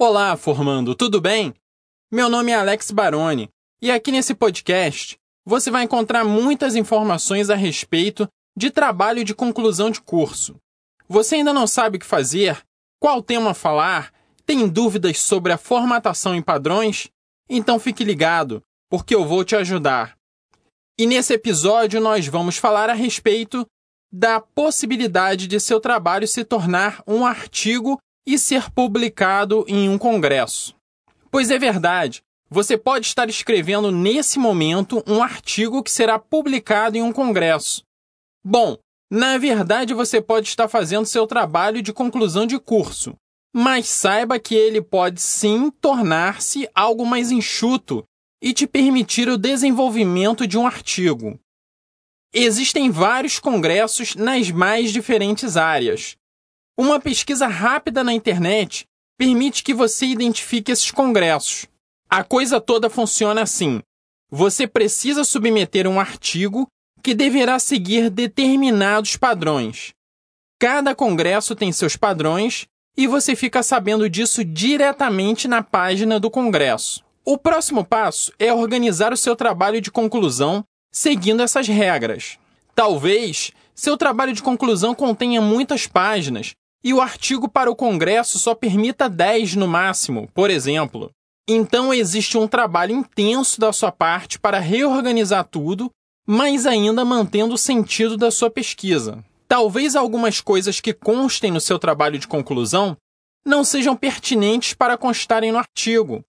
Olá, formando, tudo bem? Meu nome é Alex Baroni e aqui nesse podcast você vai encontrar muitas informações a respeito de trabalho de conclusão de curso. Você ainda não sabe o que fazer? Qual tema falar? Tem dúvidas sobre a formatação em padrões? Então fique ligado, porque eu vou te ajudar. E nesse episódio nós vamos falar a respeito da possibilidade de seu trabalho se tornar um artigo e ser publicado em um congresso. Pois é verdade, você pode estar escrevendo nesse momento um artigo que será publicado em um congresso. Bom, na verdade você pode estar fazendo seu trabalho de conclusão de curso, mas saiba que ele pode sim tornar-se algo mais enxuto e te permitir o desenvolvimento de um artigo. Existem vários congressos nas mais diferentes áreas, uma pesquisa rápida na internet permite que você identifique esses congressos. A coisa toda funciona assim: você precisa submeter um artigo que deverá seguir determinados padrões. Cada congresso tem seus padrões e você fica sabendo disso diretamente na página do congresso. O próximo passo é organizar o seu trabalho de conclusão seguindo essas regras. Talvez seu trabalho de conclusão contenha muitas páginas e o artigo para o Congresso só permita 10 no máximo, por exemplo. Então existe um trabalho intenso da sua parte para reorganizar tudo, mas ainda mantendo o sentido da sua pesquisa. Talvez algumas coisas que constem no seu trabalho de conclusão não sejam pertinentes para constarem no artigo.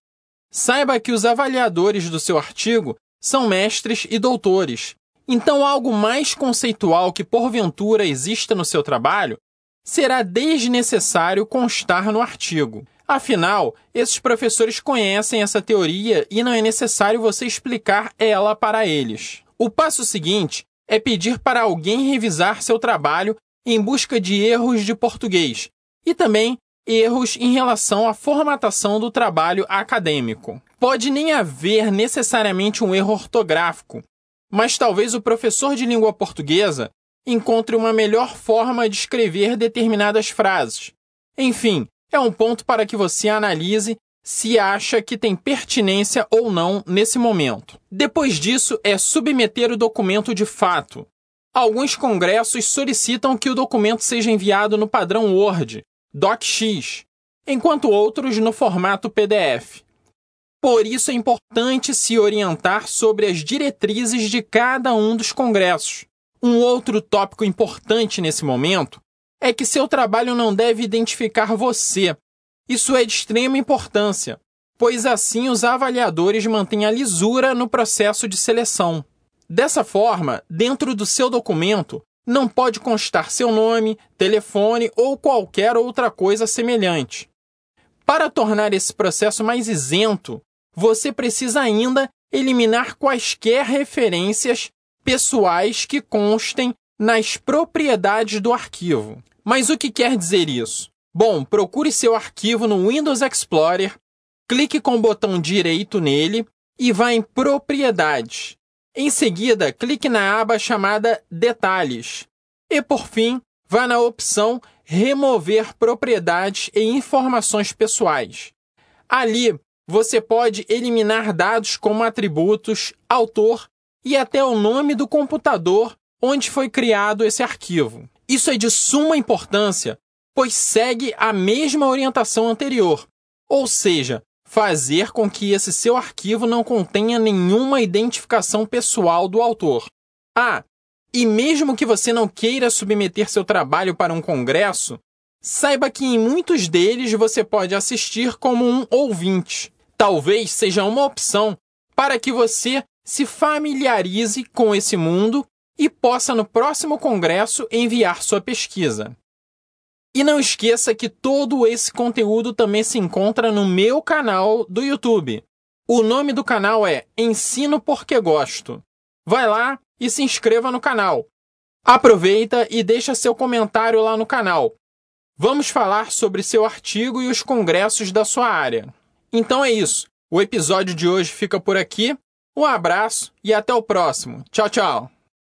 Saiba que os avaliadores do seu artigo são mestres e doutores. Então, algo mais conceitual que porventura exista no seu trabalho será desnecessário constar no artigo. Afinal, esses professores conhecem essa teoria e não é necessário você explicar ela para eles. O passo seguinte é pedir para alguém revisar seu trabalho em busca de erros de português e também erros em relação à formatação do trabalho acadêmico. Pode nem haver necessariamente um erro ortográfico, mas talvez o professor de língua portuguesa encontre uma melhor forma de escrever determinadas frases. Enfim, é um ponto para que você analise se acha que tem pertinência ou não nesse momento. Depois disso, é submeter o documento de fato. Alguns congressos solicitam que o documento seja enviado no padrão Word, DocX, enquanto outros no formato PDF. Por isso é importante se orientar sobre as diretrizes de cada um dos congressos. Um outro tópico importante nesse momento é que seu trabalho não deve identificar você. Isso é de extrema importância, pois assim os avaliadores mantêm a lisura no processo de seleção. Dessa forma, dentro do seu documento, não pode constar seu nome, telefone ou qualquer outra coisa semelhante. Para tornar esse processo mais isento, você precisa ainda eliminar quaisquer referências pessoais que constem nas propriedades do arquivo. Mas o que quer dizer isso? Bom, procure seu arquivo no Windows Explorer, clique com o botão direito nele e vá em Propriedades. Em seguida, clique na aba chamada Detalhes. E por fim, vá na opção Remover propriedades e informações pessoais. Ali, você pode eliminar dados como atributos, autor e até o nome do computador onde foi criado esse arquivo. Isso é de suma importância, pois segue a mesma orientação anterior, ou seja, fazer com que esse seu arquivo não contenha nenhuma identificação pessoal do autor. Ah, e mesmo que você não queira submeter seu trabalho para um congresso, saiba que em muitos deles você pode assistir como um ouvinte. Talvez seja uma opção para que você se familiarize com esse mundo e possa no próximo congresso enviar sua pesquisa. E não esqueça que todo esse conteúdo também se encontra no meu canal do YouTube. O nome do canal é Ensino Porque Gosto. Vai lá e se inscreva no canal. Aproveita e deixa seu comentário lá no canal. Vamos falar sobre seu artigo e os congressos da sua área. Então é isso. O episódio de hoje fica por aqui. Um abraço e até o próximo. Tchau, tchau.